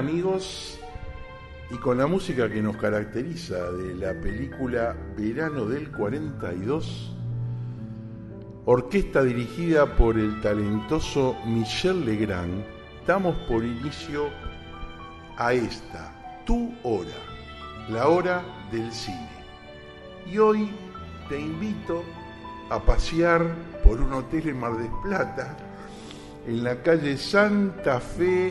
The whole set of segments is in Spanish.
Amigos, y con la música que nos caracteriza de la película Verano del 42, orquesta dirigida por el talentoso Michel Legrand, damos por inicio a esta, tu hora, la hora del cine. Y hoy te invito a pasear por un hotel en Mar del Plata, en la calle Santa Fe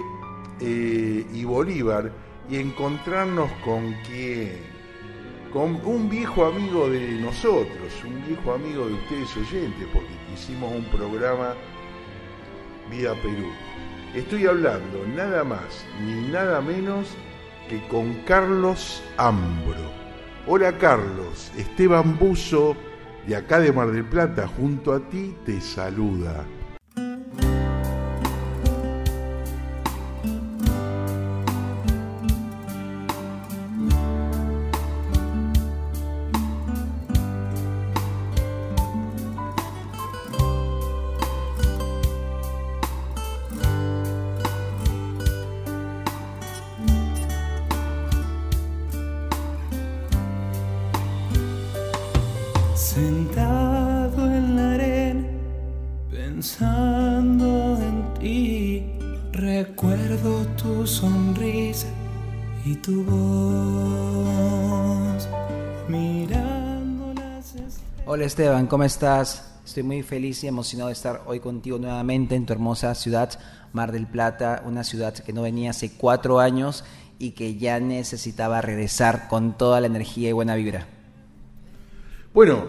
eh, y Bolívar, y encontrarnos con quién con un viejo amigo de nosotros, un viejo amigo de ustedes oyentes, porque hicimos un programa Vida Perú. Estoy hablando nada más ni nada menos que con Carlos Ambro. Hola Carlos, Esteban Buzo de acá de Mar del Plata junto a ti te saluda. Esteban, ¿cómo estás? Estoy muy feliz y emocionado de estar hoy contigo nuevamente en tu hermosa ciudad, Mar del Plata, una ciudad que no venía hace cuatro años y que ya necesitaba regresar con toda la energía y buena vibra. Bueno,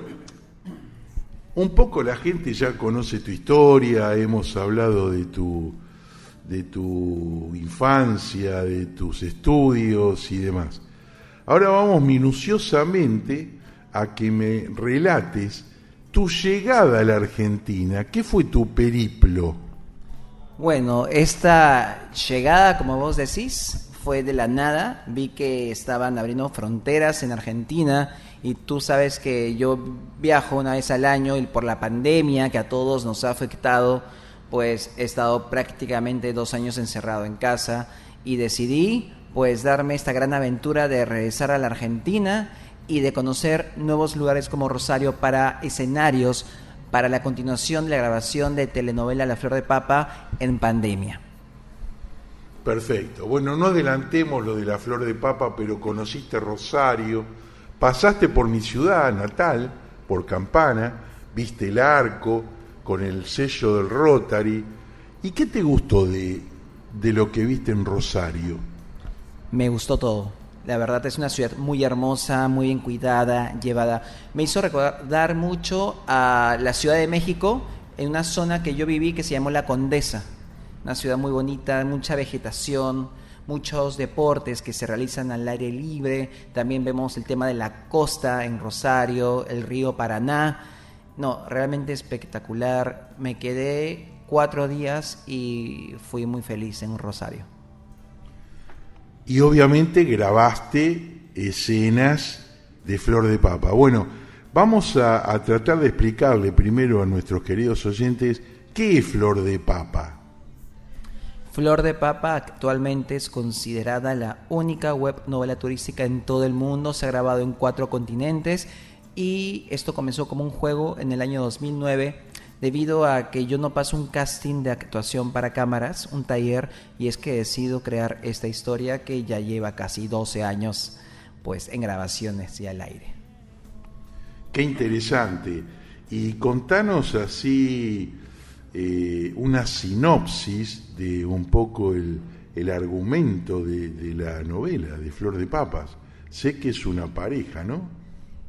un poco la gente ya conoce tu historia, hemos hablado de tu, de tu infancia, de tus estudios y demás. Ahora vamos minuciosamente a que me relates tu llegada a la Argentina. ¿Qué fue tu periplo? Bueno, esta llegada, como vos decís, fue de la nada. Vi que estaban abriendo fronteras en Argentina y tú sabes que yo viajo una vez al año y por la pandemia que a todos nos ha afectado, pues he estado prácticamente dos años encerrado en casa y decidí pues darme esta gran aventura de regresar a la Argentina y de conocer nuevos lugares como Rosario para escenarios para la continuación de la grabación de telenovela La Flor de Papa en pandemia. Perfecto. Bueno, no adelantemos lo de La Flor de Papa, pero conociste Rosario, pasaste por mi ciudad natal, por Campana, viste el arco con el sello del Rotary. ¿Y qué te gustó de, de lo que viste en Rosario? Me gustó todo la verdad es una ciudad muy hermosa, muy bien cuidada, llevada. Me hizo recordar mucho a la Ciudad de México, en una zona que yo viví que se llamó La Condesa. Una ciudad muy bonita, mucha vegetación, muchos deportes que se realizan al aire libre. También vemos el tema de la costa en Rosario, el río Paraná. No, realmente espectacular. Me quedé cuatro días y fui muy feliz en Rosario y obviamente grabaste escenas de Flor de Papa. Bueno, vamos a, tratar de explicarle primero a nuestros queridos oyentes qué es Flor de Papa. Flor de Papa actualmente es considerada la única web novela turística en todo el mundo, se ha grabado en cuatro continentes y esto comenzó como un juego en el año 2009 debido a que yo no paso un casting de actuación para cámaras, un taller, y es que decido crear esta historia que ya lleva casi 12 años pues en grabaciones y al aire. Qué interesante. Y contanos así eh, una sinopsis de un poco el, argumento de, de la novela de Flor de Papas. Sé que es una pareja, ¿no?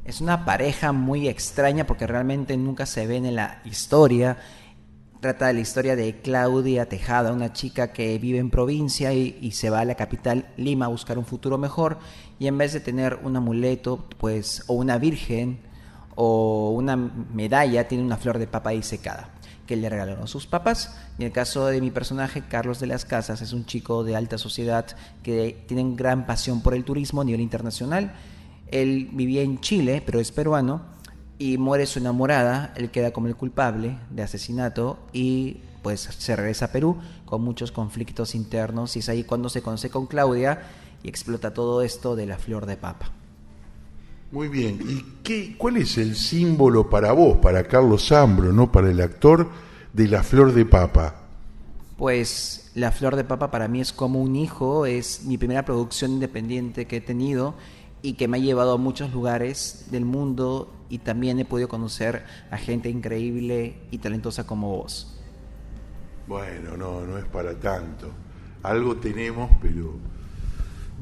Es una pareja muy extraña porque realmente nunca se ven en la historia. Trata de la historia de Claudia Tejada, una chica que vive en provincia y, se va a la capital Lima a buscar un futuro mejor y en vez de tener un amuleto, pues, o una virgen o una medalla, tiene una flor de papa ahí secada que le regalaron sus papás. Y en el caso de mi personaje, Carlos de las Casas, es un chico de alta sociedad que tiene gran pasión por el turismo a nivel internacional él vivía en Chile, pero es peruano, y muere su enamorada, él queda como el culpable de asesinato y pues se regresa a Perú con muchos conflictos internos y es ahí cuando se conoce con Claudia y explota todo esto de la flor de papa. Muy bien, ¿y qué, cuál es el símbolo para vos, para Carlos Ambro, no para el actor, de la flor de papa? Pues la flor de papa para mí es como un hijo, es mi primera producción independiente que he tenido y que me ha llevado a muchos lugares del mundo y también he podido conocer a gente increíble y talentosa como vos. Bueno, no, no es para tanto. Algo tenemos, pero...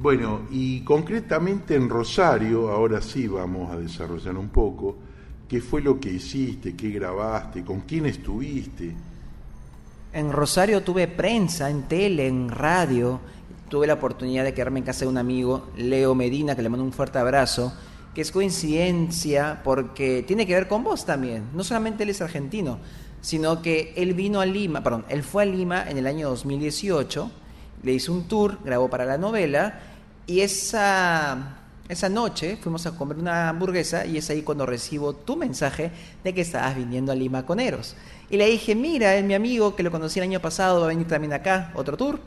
Bueno, y concretamente en Rosario, ahora sí vamos a desarrollar un poco, ¿qué fue lo que hiciste? ¿Qué grabaste? ¿Con quién estuviste? En Rosario tuve prensa, en tele, en radio. Tuve la oportunidad de quedarme en casa de un amigo, Leo Medina, que le mando un fuerte abrazo, que es coincidencia porque tiene que ver con vos también. No solamente él es argentino, sino que él vino a Lima, perdón, él fue a Lima en el año 2018, le hizo un tour, grabó para la novela y esa, esa noche fuimos a comer una hamburguesa y es ahí cuando recibo tu mensaje de que estabas viniendo a Lima con Eros. Y le dije, mira, es mi amigo que lo conocí el año pasado, va a venir también acá, otro tour.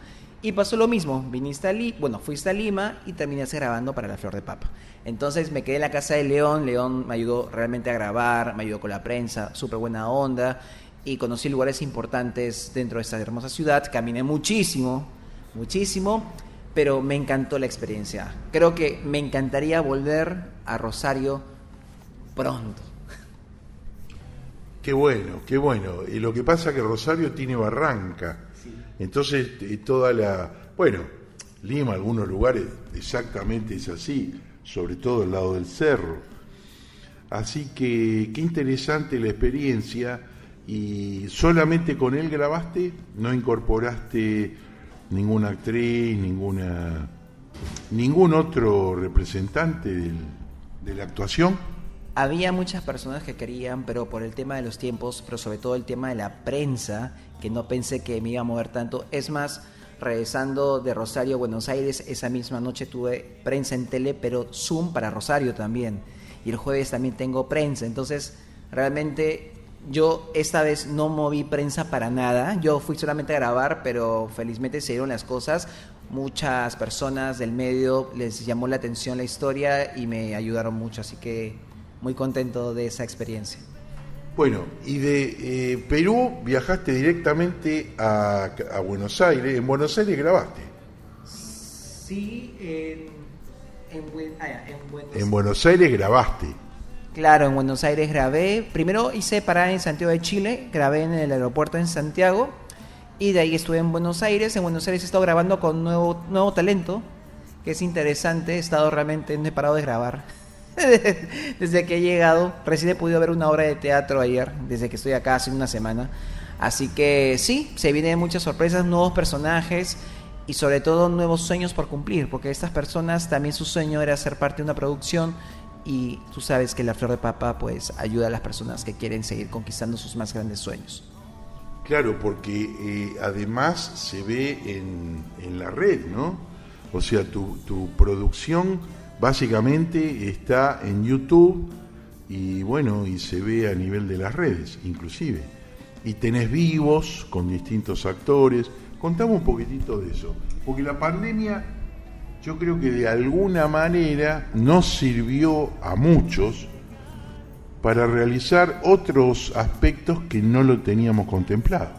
Y pasó lo mismo, viniste a Lima, bueno, fuiste a Lima y terminaste grabando para La Flor de Papa. Entonces me quedé en la casa de León, León me ayudó realmente a grabar, me ayudó con la prensa, súper buena onda y conocí lugares importantes dentro de esta hermosa ciudad. Caminé muchísimo, muchísimo, pero me encantó la experiencia. Creo que me encantaría volver a Rosario pronto. Qué bueno, qué bueno. Y lo que pasa es que Rosario tiene barranca. Entonces, toda la. Bueno, Lima, algunos lugares exactamente es así, sobre todo el lado del cerro. Así que qué interesante la experiencia y solamente con él grabaste, no incorporaste ninguna actriz, ninguna ningún otro representante de la actuación. Había muchas personas que querían, pero por el tema de los tiempos, pero sobre todo el tema de la prensa, que no pensé que me iba a mover tanto. Es más, regresando de Rosario a Buenos Aires, esa misma noche tuve prensa en tele, pero Zoom para Rosario también. Y el jueves también tengo prensa. Entonces, realmente yo esta vez no moví prensa para nada, yo fui solamente a grabar, pero felizmente se dieron las cosas. Muchas personas del medio les llamó la atención la historia y me ayudaron mucho, así que muy contento de esa experiencia. Bueno, y de eh, Perú viajaste directamente a, Buenos Aires. ¿En Buenos Aires grabaste? Sí, en, en, ah, en Buenos Aires grabaste. Claro, en Buenos Aires grabé. Primero hice parada en Santiago de Chile, grabé en el aeropuerto en Santiago y de ahí estuve en Buenos Aires. En Buenos Aires he estado grabando con nuevo, nuevo talento, que es interesante. He estado realmente, no he parado de grabar. desde que he llegado, recién he podido ver una obra de teatro ayer, desde que estoy acá hace una semana. Así que sí, se vienen muchas sorpresas, nuevos personajes y sobre todo nuevos sueños por cumplir, porque estas personas también su sueño era ser parte de una producción y tú sabes que la flor de papa pues ayuda a las personas que quieren seguir conquistando sus más grandes sueños. Claro, porque eh, además se ve en, en, la red, ¿no? O sea, tu, tu, producción básicamente está en YouTube y bueno, y se ve a nivel de las redes, inclusive. Y tenés vivos con distintos actores. Contame un poquitito de eso, porque la pandemia yo creo que de alguna manera nos sirvió a muchos para realizar otros aspectos que no lo teníamos contemplado.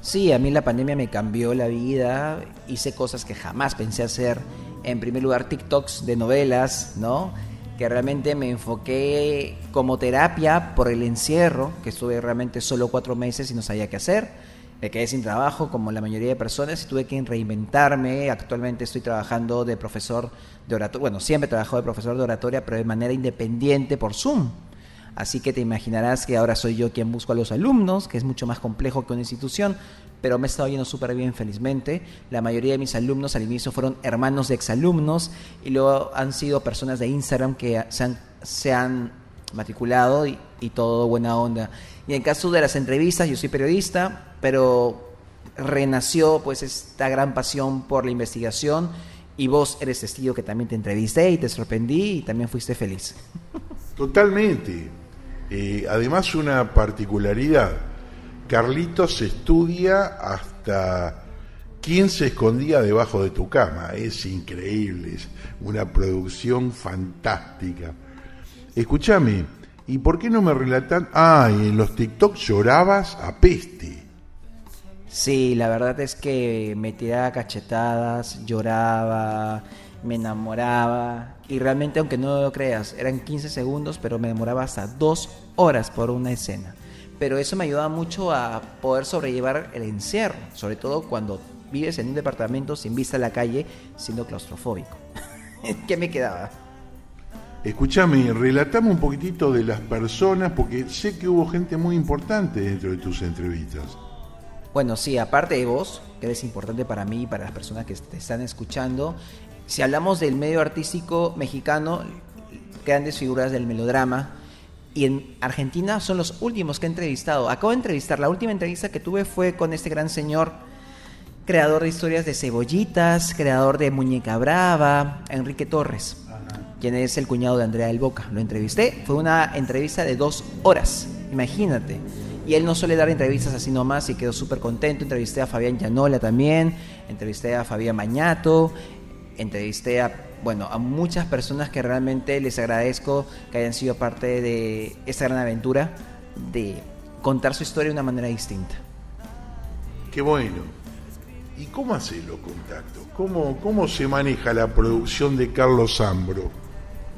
Sí, a mí la pandemia me cambió la vida, hice cosas que jamás pensé hacer. En primer lugar, TikToks de novelas, ¿no? Que realmente me enfoqué como terapia por el encierro, que estuve realmente solo cuatro meses y no sabía qué hacer me quedé sin trabajo como la mayoría de personas y tuve que reinventarme. Actualmente estoy trabajando de profesor de oratoria, bueno, siempre he trabajado de profesor de oratoria, pero de manera independiente por Zoom. Así que te imaginarás que ahora soy yo quien busco a los alumnos, que es mucho más complejo que una institución, pero me he estado yendo súper bien felizmente. La mayoría de mis alumnos al inicio fueron hermanos de exalumnos y luego han sido personas de Instagram que se han, matriculado y, y todo buena onda. Y en caso de las entrevistas, yo soy periodista, pero renació pues esta gran pasión por la investigación y vos eres testigo que también te entrevisté y te sorprendí y también fuiste feliz. Totalmente. Además, una particularidad, Carlitos estudia hasta quién se escondía debajo de tu cama. Es increíble, una producción fantástica. Escúchame, ¿y por qué no me relatan? Ah, en los TikTok llorabas a peste. Sí, la verdad es que me tiraba cachetadas, lloraba, me enamoraba y realmente aunque no lo creas, eran 15 segundos, pero me demoraba hasta dos horas por una escena. Pero eso me ayudaba mucho a poder sobrellevar el encierro, sobre todo cuando vives en un departamento sin vista a la calle, siendo claustrofóbico. ¿Qué me quedaba? Escúchame, relatame un poquitito de las personas, porque sé que hubo gente muy importante dentro de tus entrevistas. Bueno, sí, aparte de vos, que eres importante para mí y para las personas que te están escuchando, si hablamos del medio artístico mexicano, grandes figuras del melodrama, y en Argentina son los últimos que he entrevistado. Acabo de entrevistar, la última entrevista que tuve fue con este gran señor, creador de historias de cebollitas, creador de Muñeca Brava, Enrique Torres, quien es el cuñado de Andrea del Boca. Lo entrevisté, fue una entrevista de dos horas, imagínate. Y él no suele dar entrevistas así nomás y quedó súper contento. Entrevisté a Fabián Llanola también, entrevisté a Fabián Mañato, entrevisté a, bueno, a muchas personas que realmente les agradezco que hayan sido parte de esta gran aventura de contar su historia de una manera distinta. Qué bueno. ¿Y cómo hacen los contactos? ¿Cómo, ¿Cómo se maneja la producción de Carlos Zambro?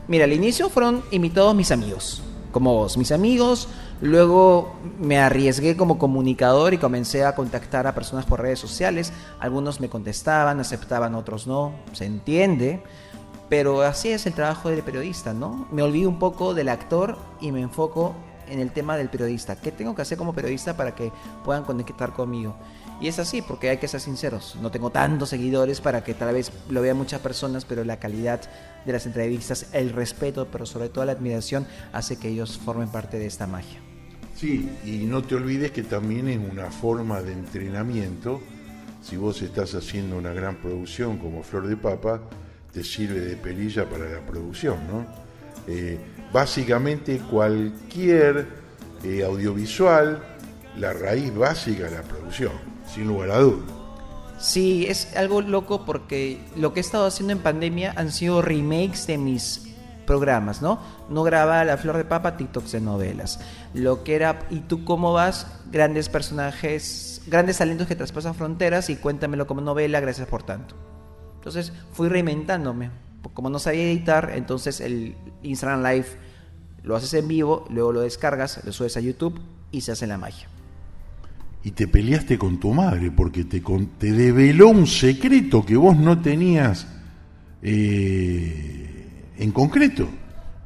Mira, al inicio fueron invitados mis amigos, como vos, mis amigos, Luego me arriesgué como comunicador y comencé a contactar a personas por redes sociales. Algunos me contestaban, aceptaban, otros no, se entiende. Pero así es el trabajo del periodista, ¿no? Me olvido un poco del actor y me enfoco en el tema del periodista. ¿Qué tengo que hacer como periodista para que puedan conectar conmigo? Y es así, porque hay que ser sinceros. No tengo tantos seguidores para que tal vez lo vean muchas personas, pero la calidad de las entrevistas, el respeto, pero sobre todo la admiración, hace que ellos formen parte de esta magia. Sí, y no te olvides que también es una forma de entrenamiento. Si vos estás haciendo una gran producción como Flor de Papa, te sirve de perilla para la producción, ¿no? Eh, básicamente cualquier eh, audiovisual, la raíz básica de la producción, sin lugar a dudas. Sí, es algo loco porque lo que he estado haciendo en pandemia han sido remakes de mis programas, ¿no? No grababa La Flor de Papa, TikToks de novelas. Lo que era ¿Y tú cómo vas? Grandes personajes, grandes talentos que traspasan fronteras y cuéntamelo como novela, gracias por tanto. Entonces fui reinventándome. Como no sabía editar, entonces el Instagram Live lo haces en vivo, luego lo descargas, lo subes a YouTube y se hace la magia. Y te peleaste con tu madre porque te, te develó un secreto que vos no tenías. Eh en concreto.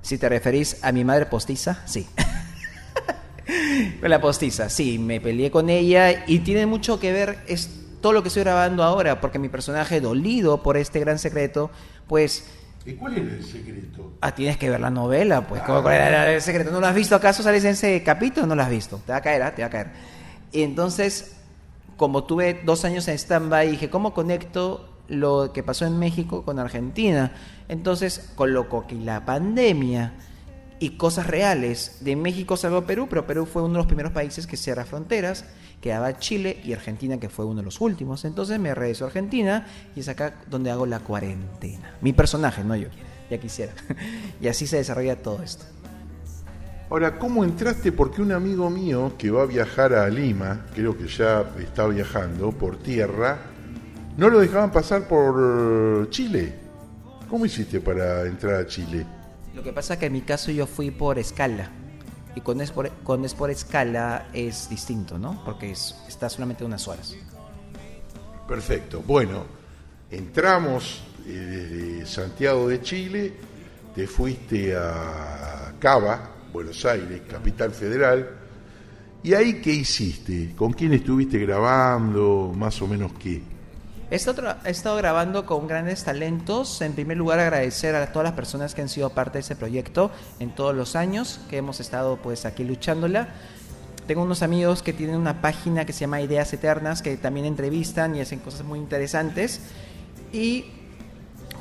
Si te referís a mi madre postiza, sí. la postiza, sí, me peleé con ella y tiene mucho que ver es todo lo que estoy grabando ahora, porque mi personaje dolido por este gran secreto, pues... ¿Y cuál era el secreto? Ah, tienes que ver la novela, pues. ¿Cuál era el secreto? ¿No lo has visto acaso? ¿Sales en ese capítulo? No lo has visto. Te va a caer, ¿ah? te va a caer. Y entonces, como tuve dos años en stand-by, dije, ¿cómo conecto lo que pasó en México con Argentina. Entonces colocó que la pandemia y cosas reales de México salvo Perú, pero Perú fue uno de los primeros países que cierra fronteras, quedaba Chile y Argentina que fue uno de los últimos. Entonces me regreso a Argentina y es acá donde hago la cuarentena. Mi personaje, no yo, ya quisiera. y así se desarrolla todo esto. Ahora, ¿cómo entraste? Porque un amigo mío que va a viajar a Lima, creo que ya está viajando por tierra, no lo dejaban pasar por Chile. ¿Cómo hiciste para entrar a Chile? Lo que pasa es que en mi caso yo fui por escala. Y cuando es por, es por escala es distinto, ¿no? Porque está solamente unas horas. Perfecto. Bueno, entramos eh, desde Santiago de Chile, te fuiste a Cava, Buenos Aires, capital federal. ¿Y ahí qué hiciste? ¿Con quién estuviste grabando? Más o menos qué. He estado, grabando con grandes talentos. En primer lugar, agradecer a todas las personas que han sido parte de ese proyecto en todos los años que hemos estado pues aquí luchándola. Tengo unos amigos que tienen una página que se llama Ideas Eternas que también entrevistan y hacen cosas muy interesantes. Y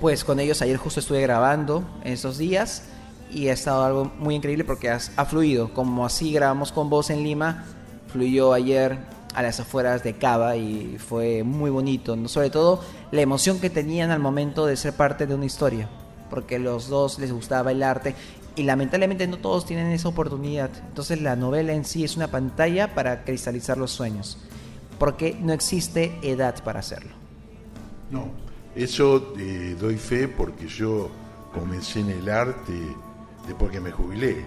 pues con ellos ayer justo estuve grabando esos días y ha estado algo muy increíble porque ha, fluido. Como así grabamos con vos en Lima, fluyó ayer a las afueras de Cava y fue muy bonito. Sobre todo la emoción que tenían al momento de ser parte de una historia, porque los dos les gustaba el arte y lamentablemente no todos tienen esa oportunidad. Entonces la novela en sí es una pantalla para cristalizar los sueños, porque no existe edad para hacerlo. No, eso eh, doy fe porque yo comencé en el arte después que me jubilé.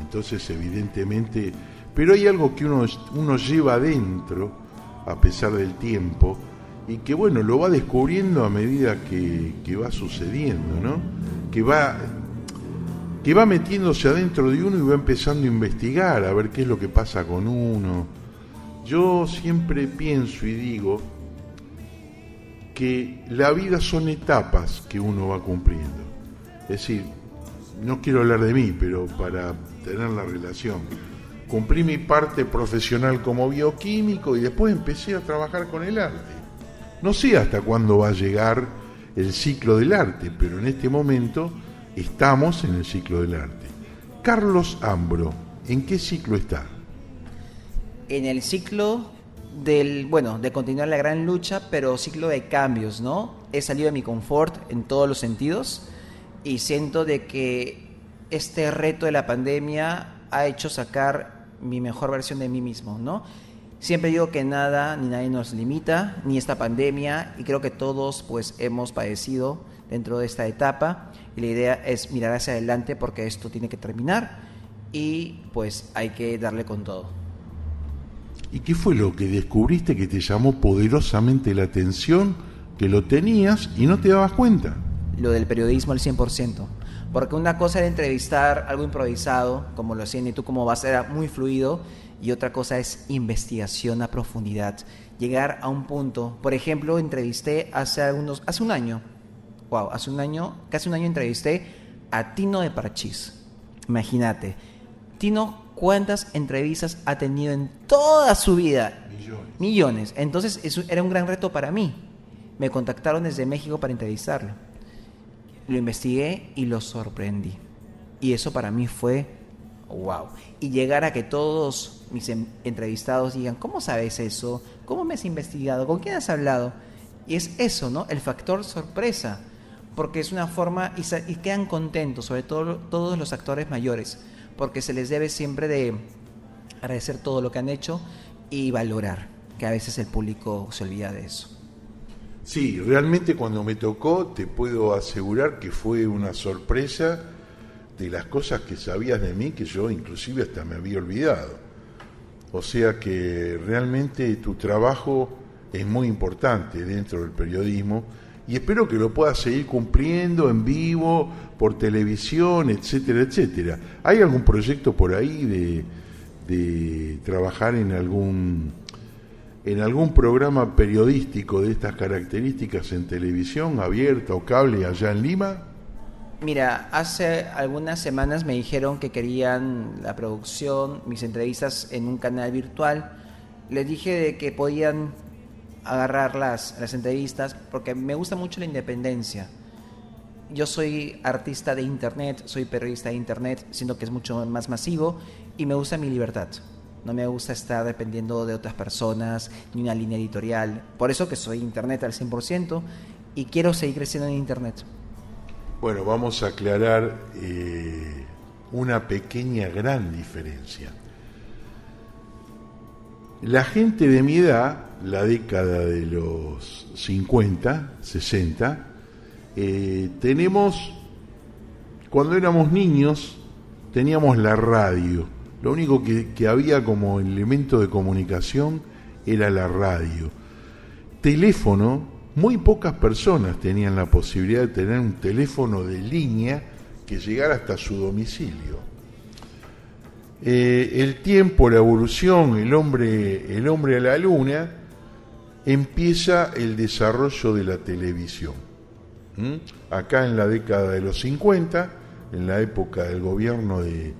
Entonces, evidentemente, pero hay algo que uno, uno lleva adentro, a pesar del tiempo, y que bueno, lo va descubriendo a medida que, que va sucediendo, ¿no? Que va, que va metiéndose adentro de uno y va empezando a investigar, a ver qué es lo que pasa con uno. Yo siempre pienso y digo que la vida son etapas que uno va cumpliendo. Es decir, no quiero hablar de mí, pero para tener la relación. Cumplí mi parte profesional como bioquímico y después empecé a trabajar con el arte. No sé hasta cuándo va a llegar el ciclo del arte, pero en este momento estamos en el ciclo del arte. Carlos Ambro, ¿en qué ciclo está? En el ciclo del, bueno, de continuar la gran lucha, pero ciclo de cambios, ¿no? He salido de mi confort en todos los sentidos y siento de que este reto de la pandemia ha hecho sacar mi mejor versión de mí mismo, ¿no? Siempre digo que nada ni nadie nos limita, ni esta pandemia, y creo que todos pues hemos padecido dentro de esta etapa, y la idea es mirar hacia adelante porque esto tiene que terminar y pues hay que darle con todo. ¿Y qué fue lo que descubriste que te llamó poderosamente la atención, que lo tenías y no te dabas cuenta? Lo del periodismo al 100%. Porque una cosa era entrevistar algo improvisado, como lo hacían y tú como vas, era muy fluido, y otra cosa es investigación a profundidad. Llegar a un punto. Por ejemplo, entrevisté hace algunos, hace un año, wow, hace un año, casi un año entrevisté a Tino de Parchís. Imagínate. Tino, ¿cuántas entrevistas ha tenido en toda su vida? Millones. Millones. Entonces, eso era un gran reto para mí. Me contactaron desde México para entrevistarlo lo investigué y lo sorprendí. Y eso para mí fue wow. Y llegar a que todos mis entrevistados digan, ¿cómo sabes eso? ¿Cómo me has investigado? ¿Con quién has hablado? Y es eso, ¿no? El factor sorpresa. Porque es una forma, y, quedan contentos, sobre todo todos los actores mayores, porque se les debe siempre de agradecer todo lo que han hecho y valorar, que a veces el público se olvida de eso. Sí, realmente cuando me tocó te puedo asegurar que fue una sorpresa de las cosas que sabías de mí que yo inclusive hasta me había olvidado. O sea que realmente tu trabajo es muy importante dentro del periodismo y espero que lo puedas seguir cumpliendo en vivo, por televisión, etcétera, etcétera. ¿Hay algún proyecto por ahí de, de trabajar en algún en algún programa periodístico de estas características en televisión abierta o cable allá en Lima? Mira, hace algunas semanas me dijeron que querían la producción, mis entrevistas en un canal virtual. Les dije de que podían agarrar las, las entrevistas porque me gusta mucho la independencia. Yo soy artista de internet, soy periodista de internet, siento que es mucho más masivo y me gusta mi libertad. No me gusta estar dependiendo de otras personas ni una línea editorial. Por eso que soy Internet al 100% y quiero seguir creciendo en Internet. Bueno, vamos a aclarar eh, una pequeña gran diferencia. La gente de mi edad, la década de los 50, 60, eh, tenemos, cuando éramos niños, teníamos la radio lo único que, había como elemento de comunicación era la radio. Teléfono, muy pocas personas tenían la posibilidad de tener un teléfono de línea que llegara hasta su domicilio. Eh, el tiempo, la evolución, el hombre, el hombre a la luna, empieza el desarrollo de la televisión. ¿Mm? Acá en la década de los 50, en la época del gobierno de,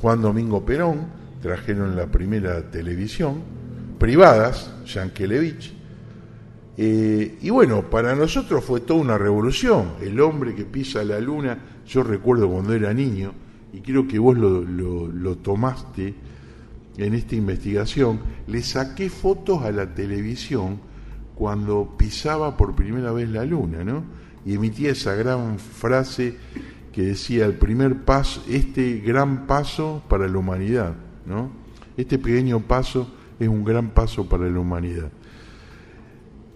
Juan Domingo Perón, trajeron la primera televisión, privadas, Yankelevich. Eh, y bueno, para nosotros fue toda una revolución. El hombre que pisa la luna, yo recuerdo cuando era niño, y creo que vos lo, lo, tomaste en esta investigación, le saqué fotos a la televisión cuando pisaba por primera vez la luna, ¿no? Y emitía esa gran frase que decía el primer paso, este gran paso para la humanidad, ¿no? Este pequeño paso es un gran paso para la humanidad.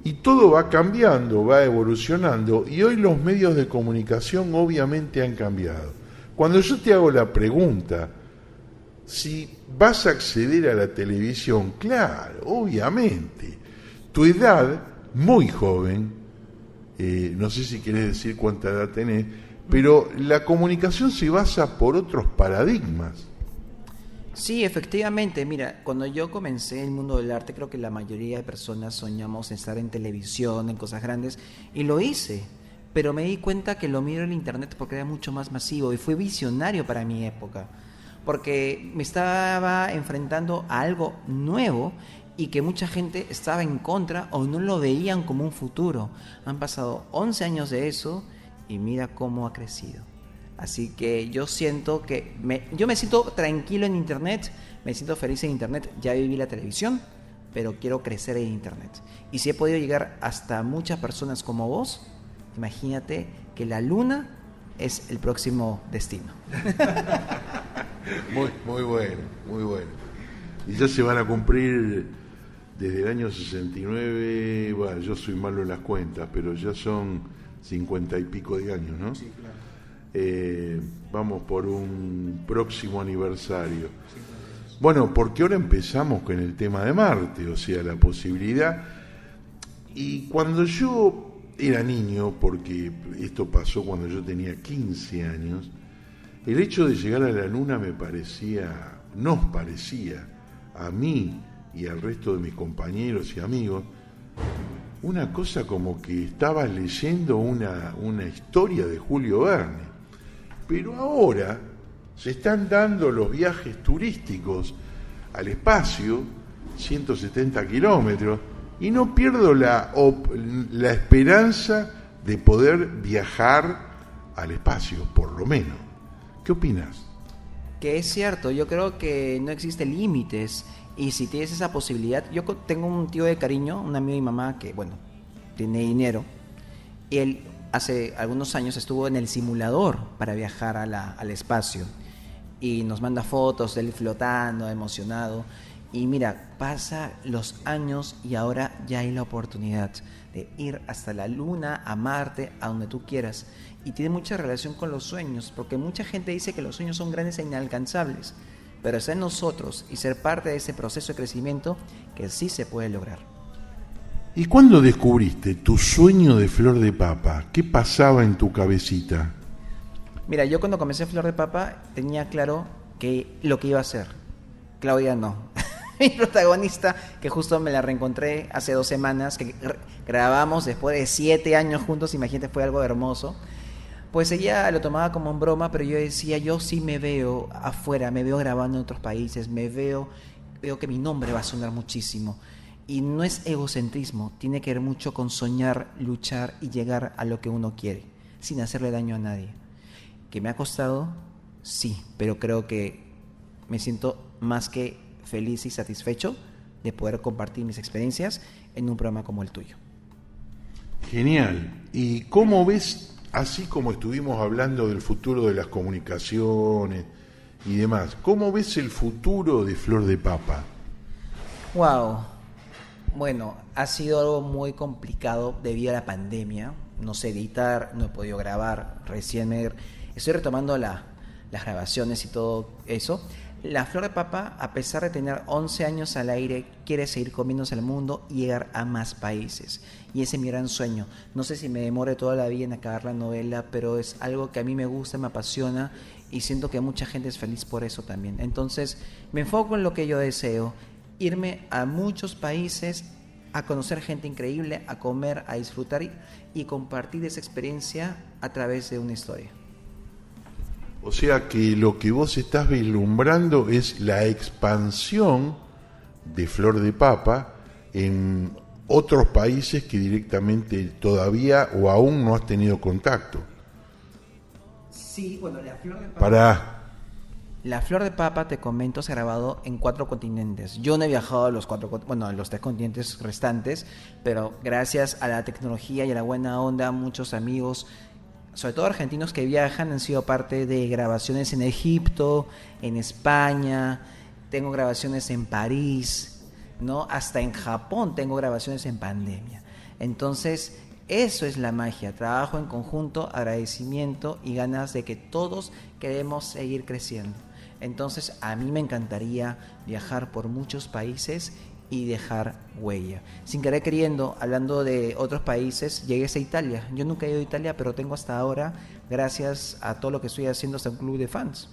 Y todo va cambiando, va evolucionando, y hoy los medios de comunicación obviamente han cambiado. Cuando yo te hago la pregunta, si vas a acceder a la televisión, claro, obviamente, tu edad, muy joven, eh, no sé si querés decir cuánta edad tenés, pero la comunicación se basa por otros paradigmas. Sí, efectivamente. Mira, cuando yo comencé el mundo del arte, creo que la mayoría de personas soñamos en estar en televisión, en cosas grandes, y lo hice. Pero me di cuenta que lo miro en internet porque era mucho más masivo y fue visionario para mi época. Porque me estaba enfrentando a algo nuevo y que mucha gente estaba en contra o no lo veían como un futuro. Han pasado 11 años de eso y mira cómo ha crecido. Así que yo siento que me, yo me siento tranquilo en Internet, me siento feliz en Internet, ya viví la televisión, pero quiero crecer en Internet. Y si he podido llegar hasta muchas personas como vos, imagínate que la luna es el próximo destino. muy, muy bueno, muy bueno. Y ya se van a cumplir desde el año 69, bueno, yo soy malo en las cuentas, pero ya son cincuenta y pico de años, ¿no? Sí, claro. Eh, vamos por un próximo aniversario. Bueno, porque ahora empezamos con el tema de Marte, o sea, la posibilidad. Y cuando yo era niño, porque esto pasó cuando yo tenía 15 años, el hecho de llegar a la Luna me parecía, nos parecía, a mí y al resto de mis compañeros y amigos, una cosa como que estabas leyendo una, una historia de Julio Verne. Pero ahora se están dando los viajes turísticos al espacio, 170 kilómetros, y no pierdo la, la esperanza de poder viajar al espacio, por lo menos. ¿Qué opinas? Que es cierto, yo creo que no existen límites y si tienes esa posibilidad, yo tengo un tío de cariño, un amigo de mi mamá que, bueno, tiene dinero, él hace algunos años estuvo en el simulador para viajar al espacio y nos manda fotos de él flotando, emocionado. Y mira, pasa los años y ahora ya hay la oportunidad de ir hasta la luna, a Marte, a donde tú quieras. Y tiene mucha relación con los sueños, porque mucha gente dice que los sueños son grandes e inalcanzables, pero es en nosotros y ser parte de ese proceso de crecimiento que sí se puede lograr. ¿Y cuándo descubriste tu sueño de flor de papa? ¿Qué pasaba en tu cabecita? Mira, yo cuando comencé Flor de Papa tenía claro que lo que iba a hacer. Claudia no. Mi protagonista, que justo me la reencontré hace dos semanas, que grabamos después de siete años juntos, imagínate, fue algo hermoso. Pues ella lo tomaba como en broma, pero yo decía, yo sí me veo afuera, me veo grabando en otros países, me veo, veo que mi nombre va a sonar muchísimo. Y no es egocentrismo, tiene que ver mucho con soñar, luchar y llegar a lo que uno quiere, sin hacerle daño a nadie. ¿Que me ha costado? Sí, pero creo que me siento más que feliz y satisfecho de poder compartir mis experiencias en un programa como el tuyo. Genial. ¿Y cómo ves, así como estuvimos hablando del futuro de las comunicaciones y demás, cómo ves el futuro de Flor de Papa? Wow, bueno, ha sido algo muy complicado debido a la pandemia. No sé editar, no he podido grabar. Recién estoy retomando las grabaciones y todo eso. La Flor de Papa, a pesar de tener 11 años al aire, quiere seguir comiéndose el mundo y llegar a más países. Y ese es mi gran sueño. No sé si me demore toda la vida en acabar la novela, pero es algo que a mí me gusta, me apasiona y siento que mucha gente es feliz por eso también. Entonces, me enfoco en lo que yo deseo irme a muchos países a conocer gente increíble, a comer, a disfrutar y, compartir esa experiencia a través de una historia. O sea que lo que vos estás vislumbrando es la expansión de Flor de Papa en otros países que directamente todavía o aún no has tenido contacto. Sí, bueno, la flor de papa. Para. La flor de papa, te comento, se ha grabado en cuatro continentes. Yo no he viajado a los cuatro, bueno, a los tres continentes restantes, pero gracias a la tecnología y a la buena onda, muchos amigos, sobre todo argentinos que viajan, han sido parte de grabaciones en Egipto, en España, tengo grabaciones en París, ¿no? Hasta en Japón tengo grabaciones en pandemia. Entonces, eso es la magia, trabajo en conjunto, agradecimiento y ganas de que todos queremos seguir creciendo. Entonces, a mí me encantaría viajar por muchos países y dejar huella. Sin querer queriendo, hablando de otros países, llegué a Italia. Yo nunca he ido a Italia, pero tengo hasta ahora, gracias a todo lo que estoy haciendo, hasta un club de fans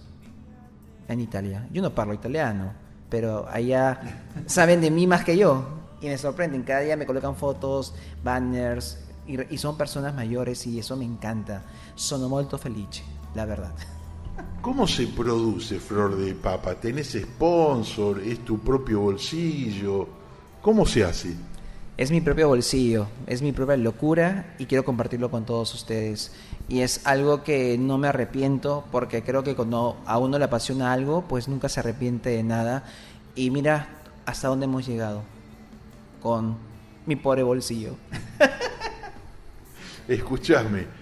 en Italia. Yo no parlo italiano, pero allá saben de mí más que yo y me sorprenden. Cada día me colocan fotos, banners y, y son personas mayores y eso me encanta. Sono molto felice, la verdad. ¿Cómo se produce flor de papa? ¿Tenés sponsor? ¿Es tu propio bolsillo? ¿Cómo se hace? Es mi propio bolsillo, es mi propia locura y quiero compartirlo con todos ustedes. Y es algo que no me arrepiento porque creo que cuando a uno le apasiona algo, pues nunca se arrepiente de nada. Y mira hasta dónde hemos llegado con mi pobre bolsillo. Escuchame,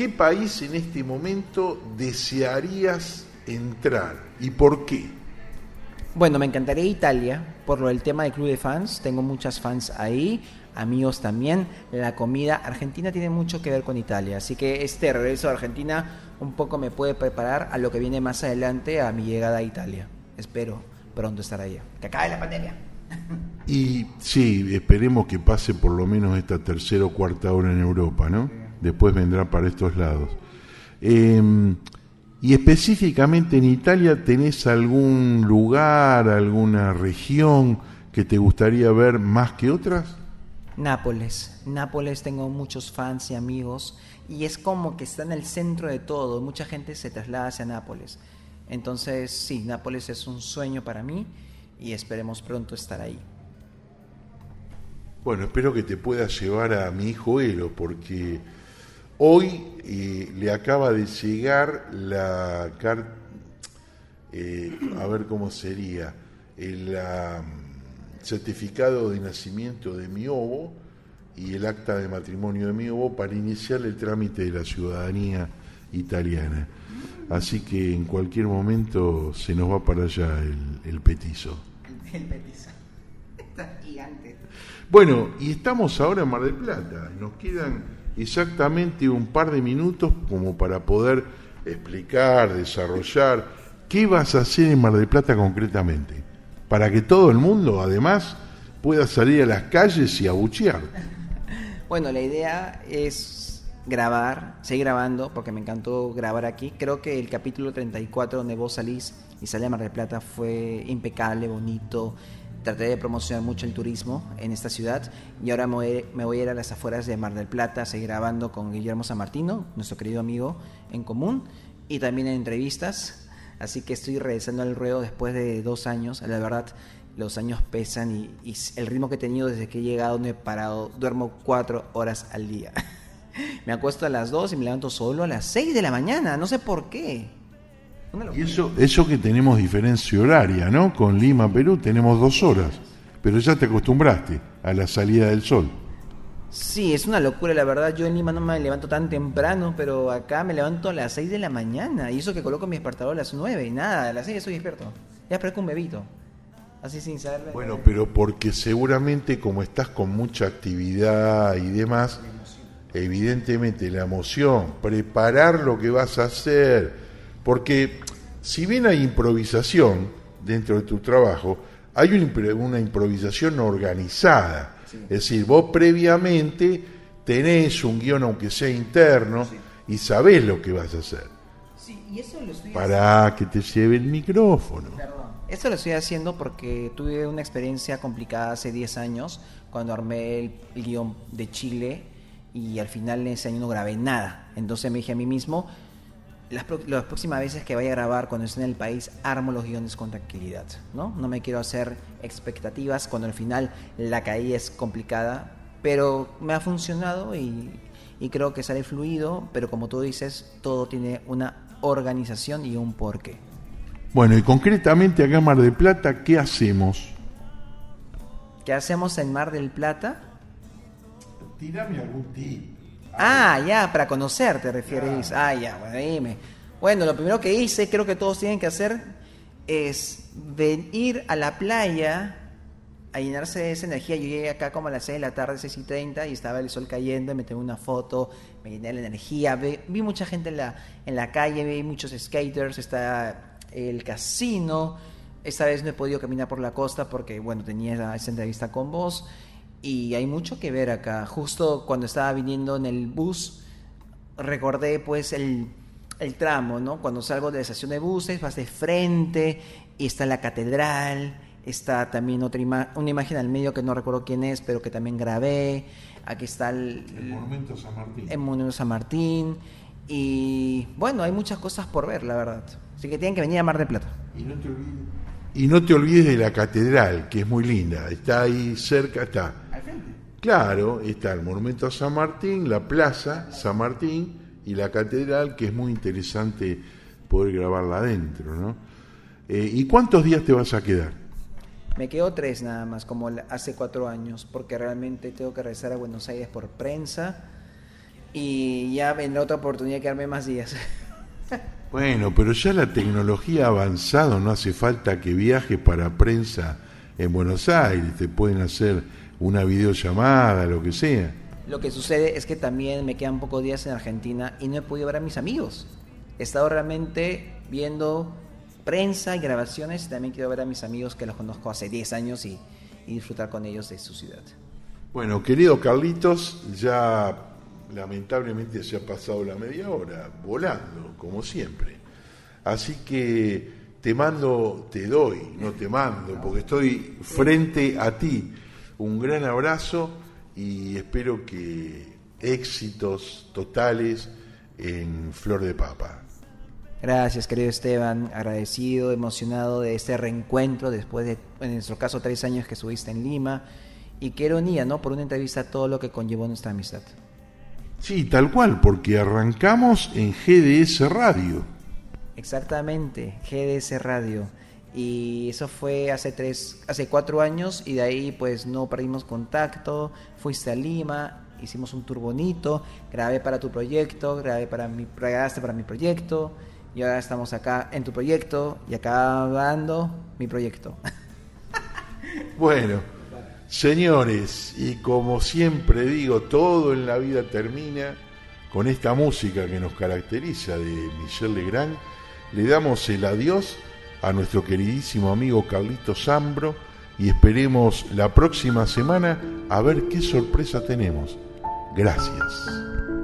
¿qué país en este momento desearías entrar y por qué? Bueno, me encantaría Italia por lo del tema del club de fans. Tengo muchas fans ahí, amigos también. La comida argentina tiene mucho que ver con Italia, así que este regreso a Argentina un poco me puede preparar a lo que viene más adelante a mi llegada a Italia. Espero pronto estar allá. Que acabe la pandemia. Y sí, esperemos que pase por lo menos esta tercera o cuarta hora en Europa, ¿no? Después vendrá para estos lados. Eh, y específicamente en Italia, ¿tenés algún lugar, alguna región que te gustaría ver más que otras? Nápoles. Nápoles tengo muchos fans y amigos y es como que está en el centro de todo. Mucha gente se traslada hacia Nápoles. Entonces, sí, Nápoles es un sueño para mí y esperemos pronto estar ahí. Bueno, espero que te puedas llevar a mi hijo Elo, porque hoy eh, le acaba de llegar la carta, a ver cómo sería, el ah, certificado de nacimiento de mi ovo y el acta de matrimonio de mi ovo para iniciar el trámite de la ciudadanía italiana. Así que en cualquier momento se nos va para allá el, el petizo. El petizo. Está gigante. Bueno, y estamos ahora en Mar del Plata. Nos quedan exactamente un par de minutos como para poder explicar, desarrollar qué vas a hacer en Mar del Plata concretamente. Para que todo el mundo, además, pueda salir a las calles y abuchear. Bueno, la idea es grabar, seguir grabando, porque me encantó grabar aquí. Creo que el capítulo 34 donde vos salís y sale a Mar del Plata fue impecable, bonito. Traté de promocionar mucho el turismo en esta ciudad y ahora me voy, a ir a las afueras de Mar del Plata a seguir grabando con Guillermo San Martino, nuestro querido amigo en común, y también en entrevistas. Así que estoy regresando al ruedo después de dos años. La verdad, los años pesan y, y el ritmo que he tenido desde que he llegado no he parado. Duermo cuatro horas al día. me acuesto a las dos y me levanto solo a las seis de la mañana. No sé por qué. Y eso, eso que tenemos diferencia horaria, ¿no? Con Lima, Perú, tenemos dos horas. Pero ya te acostumbraste a la salida del sol. Sí, es una locura, la verdad. Yo en Lima no me levanto tan temprano, pero acá me levanto a las 6 de la mañana. Y eso que coloco mi despertador a las 9 y nada, a las 6 estoy despierto. Ya parezco un bebito. Así sin saberlo. Bueno, pero porque seguramente como estás con mucha actividad y demás, evidentemente la emoción, preparar lo que vas a hacer, porque si bien hay improvisación dentro de tu trabajo, hay una, impro- una improvisación organizada. Es decir, vos previamente tenés un guion, aunque sea interno, y sabés lo que vas a hacer. Sí, y eso lo estoy Para que te lleve el micrófono. Perdón. Esto lo estoy haciendo porque tuve una experiencia complicada hace 10 años cuando armé el, el guion de Chile y al final ese año no grabé nada. Entonces me dije a mí mismo, las, próximas veces que vaya a grabar cuando esté en el país, armo los guiones con tranquilidad. ¿no? no me quiero hacer expectativas cuando al final la caída es complicada, pero me ha funcionado y, y creo que sale fluido, pero como tú dices, todo tiene una organización y un porqué. Bueno, y concretamente acá en Mar del Plata, ¿qué hacemos? ¿Qué hacemos en Mar del Plata? Tírame algún tip. Ah, ya, para conocer te refieres. Ah, ya, bueno, dime. Bueno, lo primero que hice, creo que todos tienen que hacer, es venir a la playa a llenarse de esa energía. Yo llegué acá como a las 6 de la tarde, 6 y 30, y estaba el sol cayendo, me tomé una foto, me llené de la energía. Vi, mucha gente en la, en la calle, vi muchos skaters, está el casino. Esta vez no he podido caminar por la costa porque, bueno, tenía esa entrevista con vos. Y hay mucho que ver acá. Justo cuando estaba viniendo en el bus, recordé pues el, el tramo, ¿no? Cuando salgo de la estación de buses, vas de frente y está la catedral Está también otra una imagen al medio que no recuerdo quién es, pero que también grabé. Aquí está el, Monumento San Martín. El Monumento San Martín. Y bueno, hay muchas cosas por ver, la verdad. Así que tienen que venir a Mar del Plata. Y no te olvides, y no te olvides de la catedral, que es muy linda. Está ahí cerca, está. Claro, está el Monumento a San Martín, la Plaza San Martín y la catedral, que es muy interesante poder grabarla adentro, ¿no? Eh, ¿Y cuántos días te vas a quedar? Me quedo tres nada más, como hace cuatro años, porque realmente tengo que regresar a Buenos Aires por prensa y ya vendrá otra oportunidad de quedarme más días. Bueno, pero ya la tecnología ha avanzado, no hace falta que viajes para prensa en Buenos Aires, te pueden hacer una videollamada, lo que sea. Lo que sucede es que también me quedan pocos días en Argentina y no he podido ver a mis amigos. He estado realmente viendo prensa y grabaciones. También quiero ver a mis amigos que los conozco hace 10 años y, disfrutar con ellos de su ciudad. Bueno, querido Carlitos, ya lamentablemente se ha pasado la media hora volando, como siempre. Así que te mando, te doy, no te mando, porque estoy frente a ti. Un gran abrazo y espero que éxitos totales en Flor de Papa. Gracias, querido Esteban. Agradecido, emocionado de este reencuentro después de, en nuestro caso, tres años que estuviste en Lima. Y qué ironía, ¿no? Por una entrevista, todo lo que conllevó nuestra amistad. Sí, tal cual, porque arrancamos en GDS Radio. Exactamente, GDS Radio. Y eso fue hace tres, hace cuatro años y de ahí pues no perdimos contacto. Fuiste a Lima, hicimos un tour bonito, grabé para tu proyecto, grabé para mi, grabaste para mi proyecto y ahora estamos acá en tu proyecto y acabando mi proyecto. bueno, señores, y como siempre digo, todo en la vida termina con esta música que nos caracteriza de Michel Legrand. Le damos el adiós a nuestro queridísimo amigo Carlito Zambro y esperemos la próxima semana a ver qué sorpresa tenemos. Gracias.